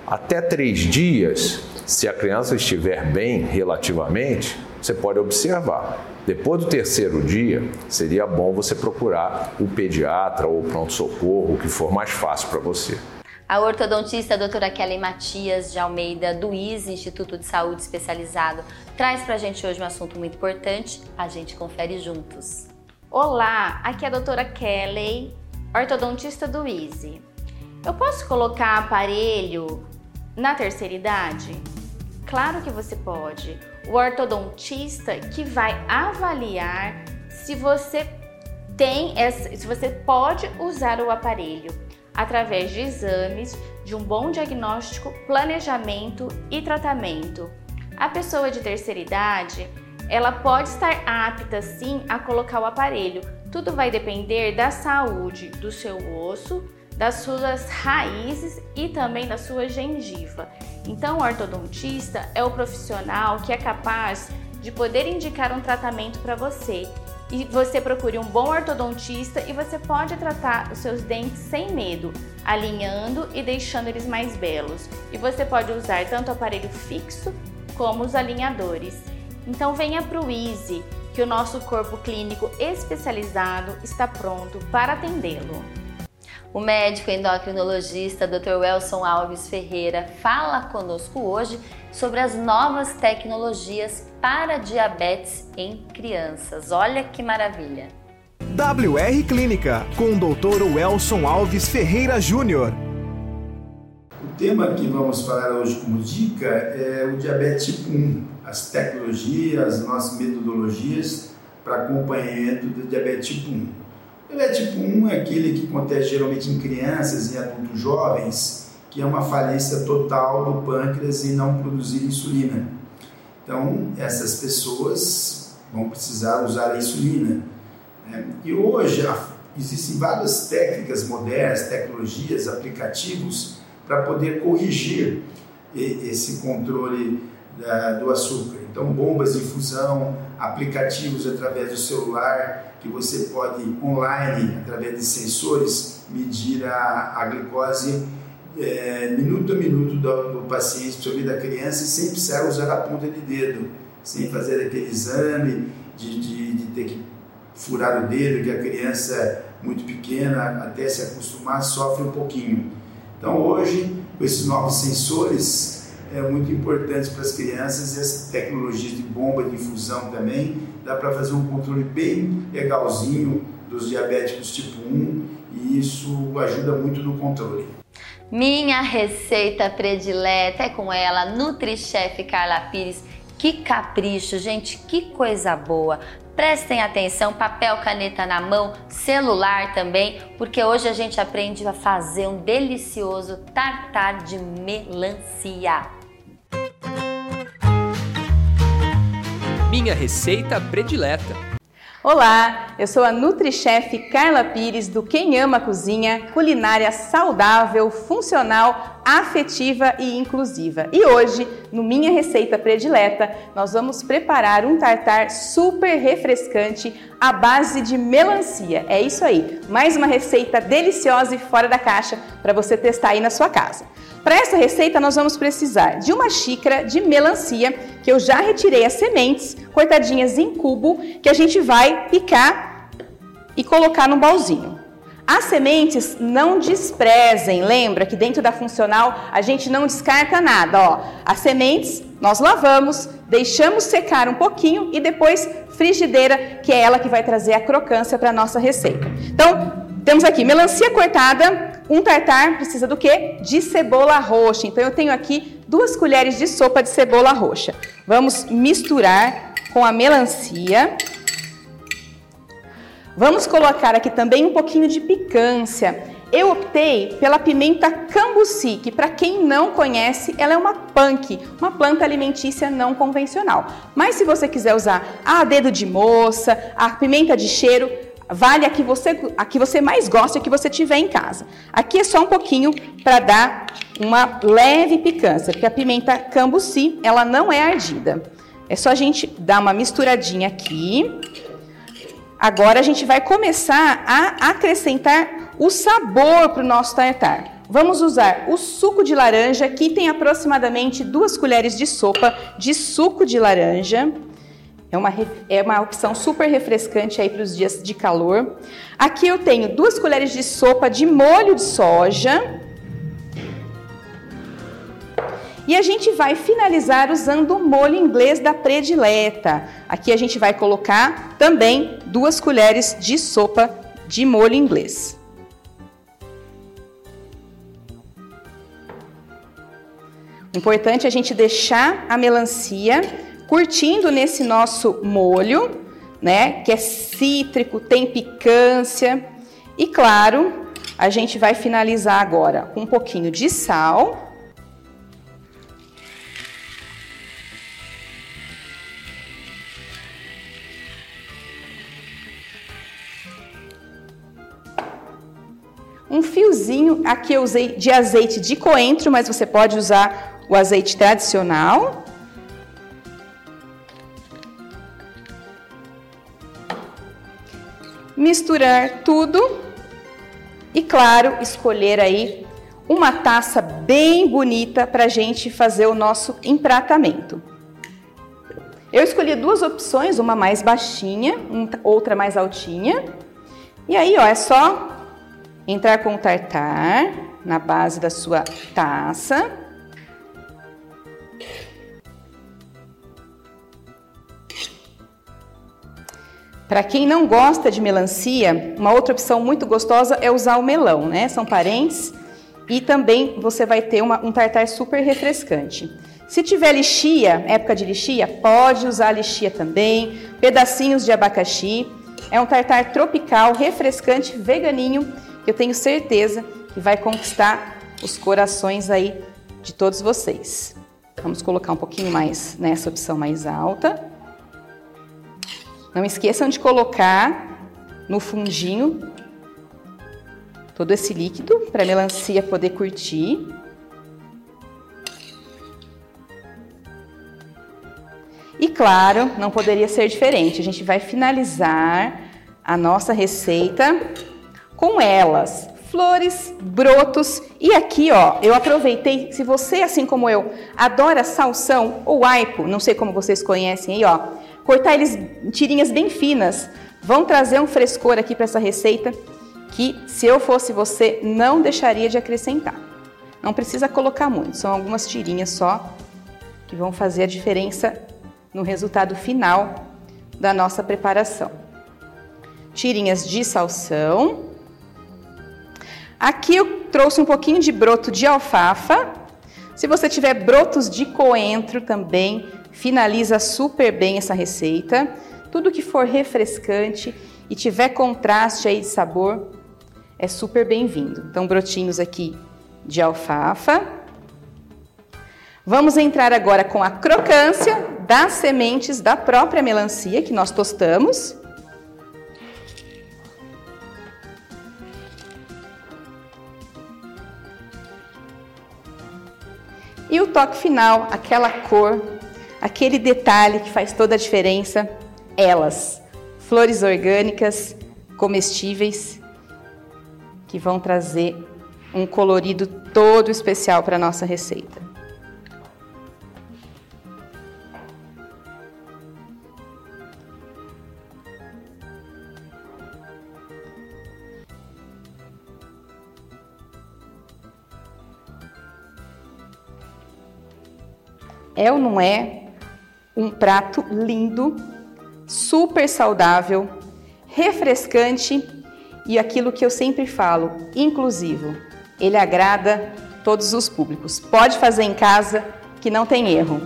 até três dias, se a criança estiver bem relativamente, você pode observar. Depois do terceiro dia, seria bom você procurar o pediatra ou o pronto-socorro, o que for mais fácil para você. A ortodontista a doutora Kelly Matias de Almeida, do ISE, Instituto de Saúde Especializado, traz para a gente hoje um assunto muito importante. A gente confere juntos. Olá, aqui é a doutora Kelly, ortodontista do ISE. Eu posso colocar aparelho na terceira idade? Claro que você pode. O ortodontista que vai avaliar se você tem se você pode usar o aparelho através de exames, de um bom diagnóstico, planejamento e tratamento. A pessoa de terceira idade, ela pode estar apta sim a colocar o aparelho. Tudo vai depender da saúde do seu osso, das suas raízes e também da sua gengiva. Então, o ortodontista é o profissional que é capaz de poder indicar um tratamento para você. E você procure um bom ortodontista e você pode tratar os seus dentes sem medo, alinhando e deixando eles mais belos. E você pode usar tanto o aparelho fixo como os alinhadores. Então venha para o Easy, que o nosso corpo clínico especializado está pronto para atendê-lo. O médico endocrinologista Dr. Welson Alves Ferreira fala conosco hoje sobre as novas tecnologias para diabetes em crianças. Olha que maravilha! WR Clínica, com o Dr. Welson Alves Ferreira Júnior. O tema que vamos falar hoje como dica é o diabetes tipo 1, as tecnologias, as nossas metodologias para acompanhamento do diabetes tipo 1. Ele é tipo 1 é aquele que acontece geralmente em crianças e adultos jovens, que é uma falência total do pâncreas em não produzir insulina. Então, essas pessoas vão precisar usar a insulina. Né? E hoje existem várias técnicas modernas, tecnologias, aplicativos para poder corrigir esse controle do açúcar. Então, bombas de infusão, aplicativos através do celular, que você pode online, através de sensores, medir a, a glicose é, minuto a minuto do, do paciente, principalmente da criança, sem precisar usar a ponta de dedo, sem fazer aquele exame de, de, de ter que furar o dedo, que a criança muito pequena, até se acostumar, sofre um pouquinho. Então hoje, com esses novos sensores, é muito importante para as crianças e as tecnologias de bomba de infusão também, dá para fazer um controle bem legalzinho dos diabéticos tipo 1 e isso ajuda muito no controle. Minha receita predileta é com ela, NutriChef Carla Pires. Que capricho, gente, que coisa boa. Prestem atenção, papel, caneta na mão, celular também, porque hoje a gente aprende a fazer um delicioso tartar de melancia. Minha receita predileta. Olá, eu sou a NutriChef Carla Pires do Quem Ama Cozinha, culinária saudável, funcional, afetiva e inclusiva. E hoje, no Minha Receita Predileta, nós vamos preparar um tartar super refrescante à base de melancia. É isso aí, mais uma receita deliciosa e fora da caixa para você testar aí na sua casa. Para essa receita, nós vamos precisar de uma xícara de melancia, que eu já retirei as sementes, cortadinhas em cubo, que a gente vai picar e colocar no balzinho. As sementes não desprezem, lembra que dentro da funcional a gente não descarta nada, ó. As sementes nós lavamos, deixamos secar um pouquinho e depois frigideira, que é ela que vai trazer a crocância para nossa receita. Então, temos aqui melancia cortada, um tartar precisa do quê? De cebola roxa. Então eu tenho aqui duas colheres de sopa de cebola roxa. Vamos misturar com a melancia. Vamos colocar aqui também um pouquinho de picância. Eu optei pela pimenta cambuci, que para quem não conhece, ela é uma punk, uma planta alimentícia não convencional. Mas se você quiser usar a dedo de moça, a pimenta de cheiro, vale a que você, a que você mais gosta e que você tiver em casa. Aqui é só um pouquinho para dar uma leve picância, porque a pimenta cambuci, ela não é ardida. É só a gente dar uma misturadinha aqui. Agora a gente vai começar a acrescentar o sabor para o nosso tartar. Vamos usar o suco de laranja, aqui tem aproximadamente duas colheres de sopa de suco de laranja. É uma, é uma opção super refrescante aí para os dias de calor. Aqui eu tenho duas colheres de sopa de molho de soja. E a gente vai finalizar usando o molho inglês da predileta. Aqui a gente vai colocar também duas colheres de sopa de molho inglês. Importante é a gente deixar a melancia curtindo nesse nosso molho, né? Que é cítrico, tem picância. E claro, a gente vai finalizar agora com um pouquinho de sal. Um fiozinho, aqui eu usei de azeite de coentro, mas você pode usar o azeite tradicional. Misturar tudo e, claro, escolher aí uma taça bem bonita para a gente fazer o nosso empratamento. Eu escolhi duas opções, uma mais baixinha, outra mais altinha. E aí, ó, é só entrar com o tartar na base da sua taça. Para quem não gosta de melancia, uma outra opção muito gostosa é usar o melão, né? São parentes e também você vai ter uma, um tartar super refrescante. Se tiver lixia, época de lixia, pode usar lixia também, pedacinhos de abacaxi. É um tartar tropical, refrescante, veganinho eu tenho certeza que vai conquistar os corações aí de todos vocês. Vamos colocar um pouquinho mais nessa opção mais alta. Não esqueçam de colocar no fundinho todo esse líquido para a melancia poder curtir. E claro, não poderia ser diferente. A gente vai finalizar a nossa receita com elas, flores, brotos. E aqui, ó, eu aproveitei, se você, assim como eu, adora salsão ou aipo, não sei como vocês conhecem aí, ó, cortar eles em tirinhas bem finas, vão trazer um frescor aqui para essa receita que, se eu fosse você, não deixaria de acrescentar. Não precisa colocar muito, são algumas tirinhas só que vão fazer a diferença no resultado final da nossa preparação. Tirinhas de salsão, Aqui eu trouxe um pouquinho de broto de alfafa. Se você tiver brotos de coentro também, finaliza super bem essa receita. Tudo que for refrescante e tiver contraste aí de sabor é super bem-vindo. Então, brotinhos aqui de alfafa. Vamos entrar agora com a crocância das sementes da própria melancia que nós tostamos. E o toque final, aquela cor, aquele detalhe que faz toda a diferença, elas, flores orgânicas, comestíveis, que vão trazer um colorido todo especial para a nossa receita. É ou não é um prato lindo, super saudável, refrescante e aquilo que eu sempre falo, inclusivo. Ele agrada todos os públicos. Pode fazer em casa que não tem erro.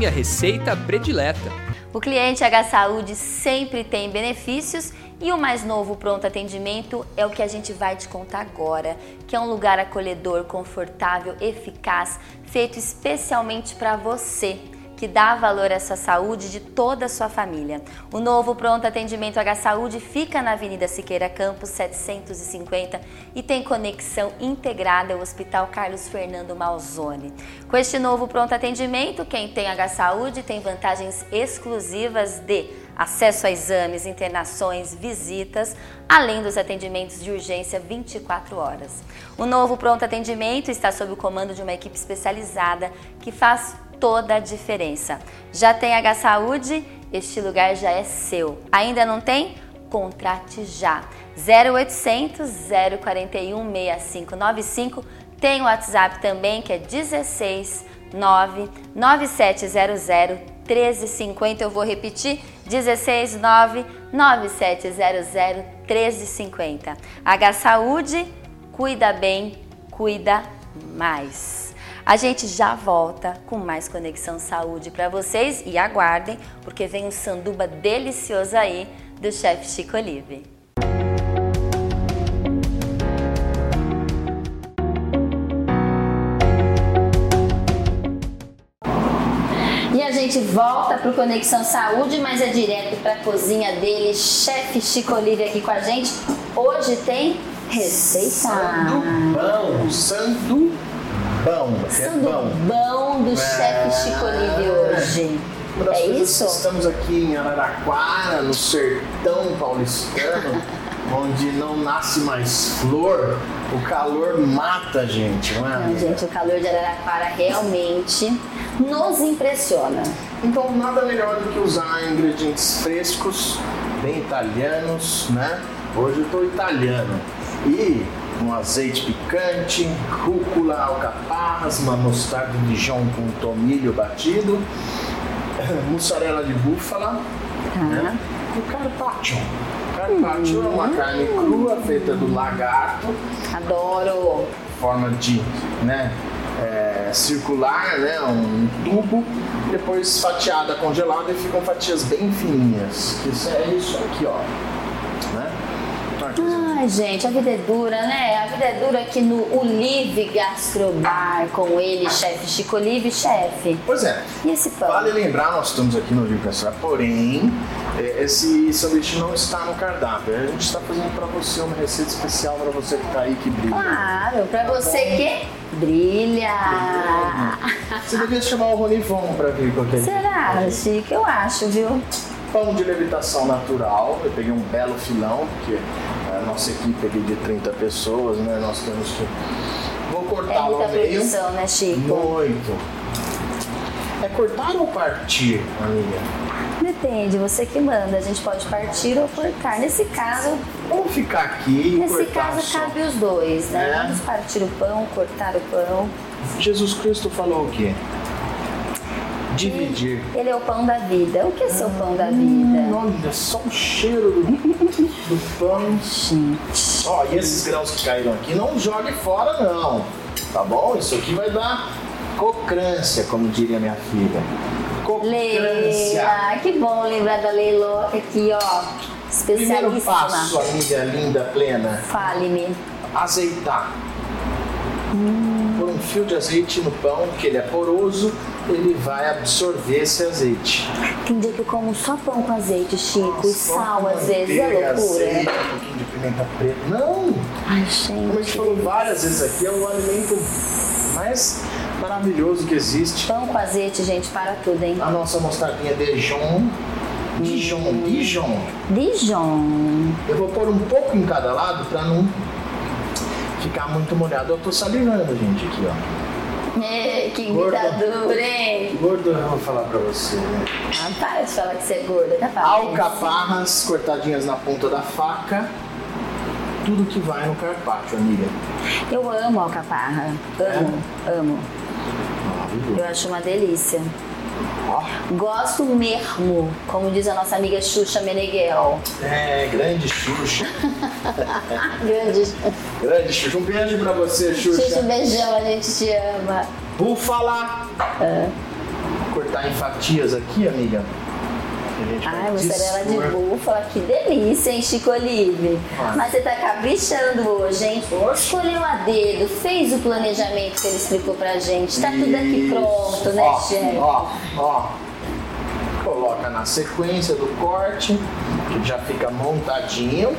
Minha receita predileta. O cliente H Saúde sempre tem benefícios e o mais novo pronto atendimento é o que a gente vai te contar agora, que é um lugar acolhedor, confortável, eficaz, feito especialmente para você que dá valor à sua saúde de toda a sua família. O novo Pronto Atendimento H Saúde fica na Avenida Siqueira Campos 750 e tem conexão integrada ao Hospital Carlos Fernando Malzone. Com este novo Pronto Atendimento, quem tem H Saúde tem vantagens exclusivas de acesso a exames, internações, visitas, além dos atendimentos de urgência 24 horas. O novo pronto atendimento está sob o comando de uma equipe especializada que faz toda a diferença. Já tem H Saúde? Este lugar já é seu. Ainda não tem? Contrate já. 0800 041 6595. Tem o WhatsApp também que é 16 99700 1350. Eu vou repetir: 16 99700 1350. H Saúde, cuida bem, cuida mais. A gente já volta com mais Conexão Saúde para vocês e aguardem, porque vem um sanduba delicioso aí do chefe Chico Olive. E a gente volta para o Conexão Saúde, mas é direto para a cozinha dele, chefe Chico Olive aqui com a gente. Hoje tem receita. Sandubão, sandubão Bão, Sandubão do é. chefe Chico Olive hoje. É isso? Estamos aqui em Araraquara, no sertão paulistano, onde não nasce mais flor, o calor mata a gente, não é? Não, gente, o calor de Araraquara realmente nos impressiona. Então, nada melhor do que usar ingredientes frescos, bem italianos, né? Hoje eu estou italiano. E um azeite picante, rúcula, alcaparras, uma mostarda de Dijon com tomilho batido, mussarela de búfala tá. né? e carpaccio. Carpaccio uhum. é uma carne crua feita do lagarto. Adoro! Forma de né, é, circular, né, um tubo, depois fatiada, congelada e ficam fatias bem fininhas. Isso é isso aqui, ó. Ai, gente, a vida é dura, né? A vida é dura aqui no Olive Gastrobar com ele, chefe Chico Olive, chefe. Pois é. E esse pão? Vale lembrar, nós estamos aqui no Olive Gastrobar, porém, é, esse sanduíche não está no cardápio. A gente está fazendo para você uma receita especial para você que está aí que brilha. Claro, para tá você que brilha. Você devia chamar o Ronivon para vir com aquele. Será, Chico? Eu acho, viu? Pão de levitação natural. Eu peguei um belo filão, porque a nossa equipe aqui de 30 pessoas, né? Nós temos que. Vou cortar é muita produção, né, Chico? Muito. É cortar ou partir, amiga? Depende, você que manda. A gente pode partir ou cortar. Nesse caso. Vamos ficar aqui. Nesse caso, só. cabe os dois, né? É. Vamos partir o pão, cortar o pão. Jesus Cristo falou o quê? Dividir. Ele é o pão da vida. O que é ser o pão da vida? Hum, olha só o cheiro do, do pão. Gente. Ó, e esses grãos que caíram aqui, não jogue fora não. Tá bom? Isso aqui vai dar cocrância, como diria minha filha. Cocrância. Leila, que bom lembrar da Leiloca aqui, ó. Primeiro Especialíssima. passo, amiga linda, plena. Fale-me. Azeitar. Por um fio de azeite no pão, que ele é poroso, ele vai absorver esse azeite. Tem dia que eu como só pão com azeite, Chico, e sal às vezes. É loucura. Azeite, um pouquinho de pimenta preta. Não! Ai, Como a gente gente. falou várias vezes aqui, é o alimento mais maravilhoso que existe. Pão com azeite, gente, para tudo, hein? A nossa mostardinha Dijon. Dijon, Dijon. Dijon. Eu vou pôr um pouco em cada lado para não ficar muito molhado. Eu tô salivando, gente, aqui, ó. Ei, que vida dura, hein? Gordo, eu vou falar pra você. né? Ah, para de falar que você é gorda, tá fácil. Alcaparras cortadinhas na ponta da faca. Tudo que vai no carpaccio, amiga. Eu amo alcaparra. Amo, amo. Eu acho uma delícia. Gosto mesmo, como diz a nossa amiga Xuxa Meneghel. É, grande Xuxa. Grande. grande Xuxa. Um beijo pra você, Xuxa. Xuxa, um beijão, a gente te ama. Búfala. Cortar em fatias aqui, amiga. Gente Ai, mussarela de búfala, que delícia, hein, Chico Olive? Ah. Mas você tá caprichando hoje, hein? Escolheu a dedo, fez o planejamento que ele explicou pra gente. Tá tudo aqui pronto, né, ó, chefe? Ó, ó. Coloca na sequência do corte, que já fica montadinho.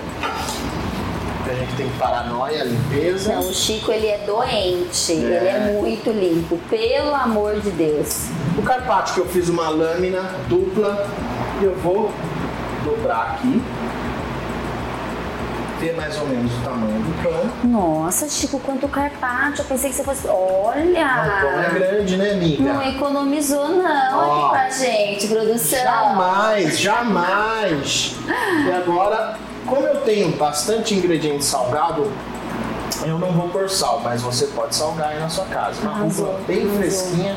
A gente tem paranoia, limpeza. Não, o Chico, ele é doente. É. Ele é muito limpo, pelo amor de Deus. O carpaccio que eu fiz uma lâmina dupla, eu vou dobrar aqui. Ver mais ou menos o tamanho do pão. Nossa, Chico, quanto carpaccio. Eu pensei que você fosse... Olha! O pão é grande, né, amiga? Não economizou, não, Ó. aqui pra gente, produção. Jamais, jamais. E agora, como eu tenho bastante ingrediente salgado, eu não vou pôr sal, mas você pode salgar aí na sua casa. Uma rúcula bem arrasou. fresquinha,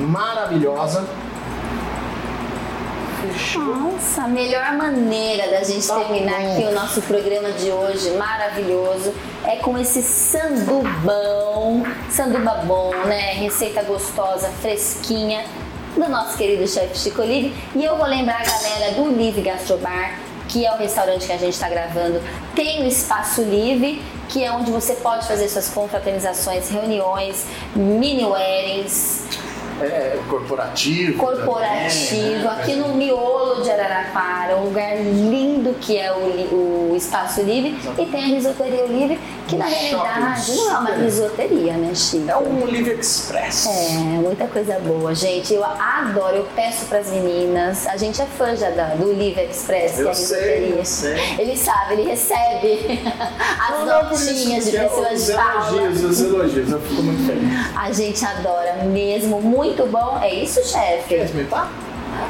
maravilhosa. Nossa, a melhor maneira da gente Tá terminar aqui o nosso programa de hoje, maravilhoso, é com esse sandubão, sanduba bom, né? Receita gostosa, fresquinha, do nosso querido chefe Chico Olive. E eu vou lembrar a galera do Olive Gastrobar, que é o restaurante que a gente está gravando, tem o Espaço Livre, que é onde você pode fazer suas confraternizações, reuniões, mini weddings, É, corporativo. corporativo, também, né? aqui no miolo de Araraquara, um lugar lindo que é o, o Espaço Livre e tem a risoteria Livre, que na Um realidade shopping não é uma risoteria, né, Chico? É um Livre Express. É, muita coisa boa, gente. Eu adoro, eu peço pras meninas. A gente é fã já da, do Live Express, que é Eu a sei, risoteria. eu sei. Ele sabe, ele recebe as Não, notinhas de pessoas os de palma. elogios, os elogios, eu fico muito feliz. A gente adora mesmo, muito bom. É isso, chefe? Quer experimentar?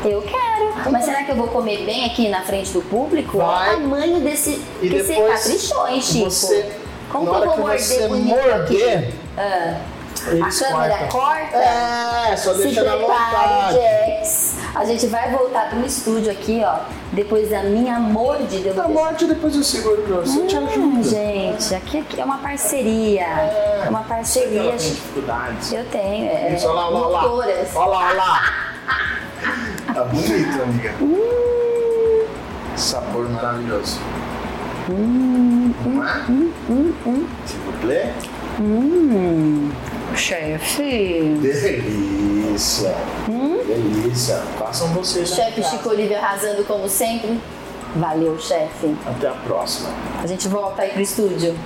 Eu quero. Mas será que eu vou comer bem aqui na frente do público? Vai. Olha o tamanho desse. E que você depois caprichou, hein, Chico? você- Como na que eu hora vou que morder você morder, aqui? Ah. Eles a câmera cortam. corta? É, só Se deixa na prepare, vontade. Jax. A gente vai voltar pro estúdio aqui, ó. Depois da minha mordida. Eu A vou morte depois eu seguro pra você, te Hum, ajuda. gente, aqui, aqui é uma parceria. É uma Sei que parceria. ela tem dificuldades. Eu tenho. É, Isso, olha lá, olha lá, olha lá. Olha lá. Tá bonito, amiga. Hum. Sabor maravilhoso. Hum, Não é? hum, hum, hum. S'il vous plaît. Hum, chefe. Delícia. Delícia. Façam vocês. Chefe. Chico Olive arrasando como sempre. Valeu, chefe. Até a próxima. A gente volta aí pro estúdio.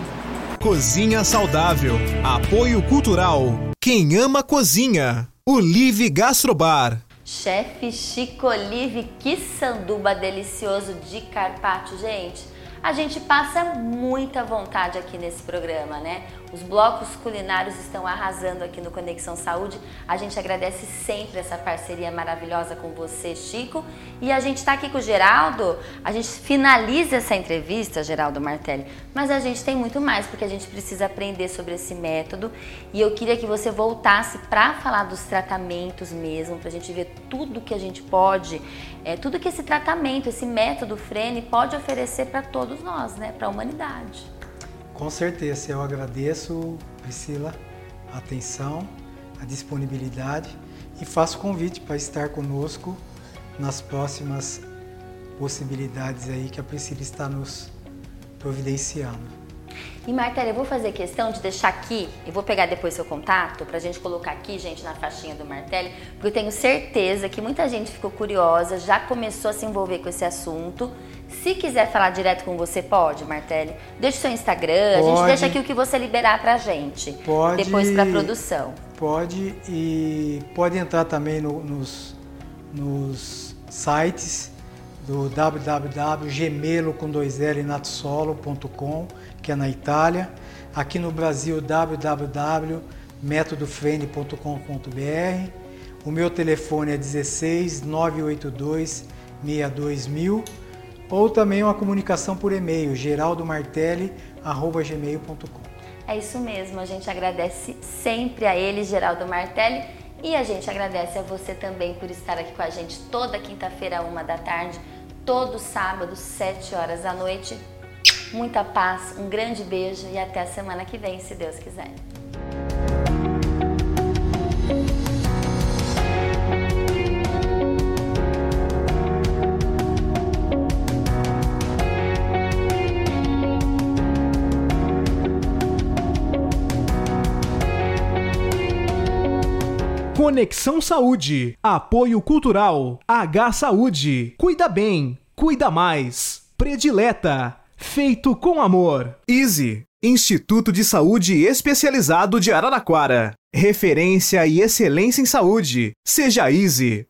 Cozinha Saudável. Apoio Cultural. Quem ama cozinha. Olive Gastrobar. Chefe Chico Olive, que sanduba delicioso de carpaccio, gente. A gente passa muita vontade aqui nesse programa, né? Os blocos culinários estão arrasando aqui no Conexão Saúde. A gente agradece sempre essa parceria maravilhosa com você, Chico. E a gente está aqui com o Geraldo. A gente finaliza essa entrevista, Geraldo Martelli. Mas a gente tem muito mais, porque a gente precisa aprender sobre esse método. E eu queria que você voltasse para falar dos tratamentos mesmo, para a gente ver tudo que a gente pode, é, tudo que esse tratamento, esse método Frene pode oferecer para todos nós, né? Para a humanidade. Com certeza, eu agradeço, Priscila, a atenção, a disponibilidade e faço convite para estar conosco nas próximas possibilidades aí que a Priscila está nos providenciando. E Martela, eu vou fazer questão de deixar aqui, eu vou pegar depois seu contato pra gente colocar aqui, gente, na faixinha do Martelli, porque eu tenho certeza que muita gente ficou curiosa, já começou a se envolver com esse assunto. Se quiser falar direto com você, pode, Martelli. Deixa o seu Instagram, a gente Pode. deixa aqui o que você liberar pra gente. Pode. Depois pra produção. Pode e pode entrar também no- nos, nos sites do www.gemelo com dois L natsolo.com, que é na Itália. Aqui no Brasil, métodofrene.com.br. O meu telefone é 16 982 62000 ou também uma comunicação por e-mail geraldomartelli@gmail.com. É isso mesmo, a gente agradece sempre a ele, Geraldo Martelli, e a gente agradece a você também por estar aqui com a gente toda quinta-feira, uma da tarde, todo sábado, sete horas da noite. Muita paz, um grande beijo e até a semana que vem, se Deus quiser. Conexão Saúde. Apoio Cultural. H Saúde. Cuida bem. Cuida mais. Predileta. Feito com amor. Easy. Instituto de Saúde Especializado de Araraquara. Referência e excelência em saúde. Seja Easy.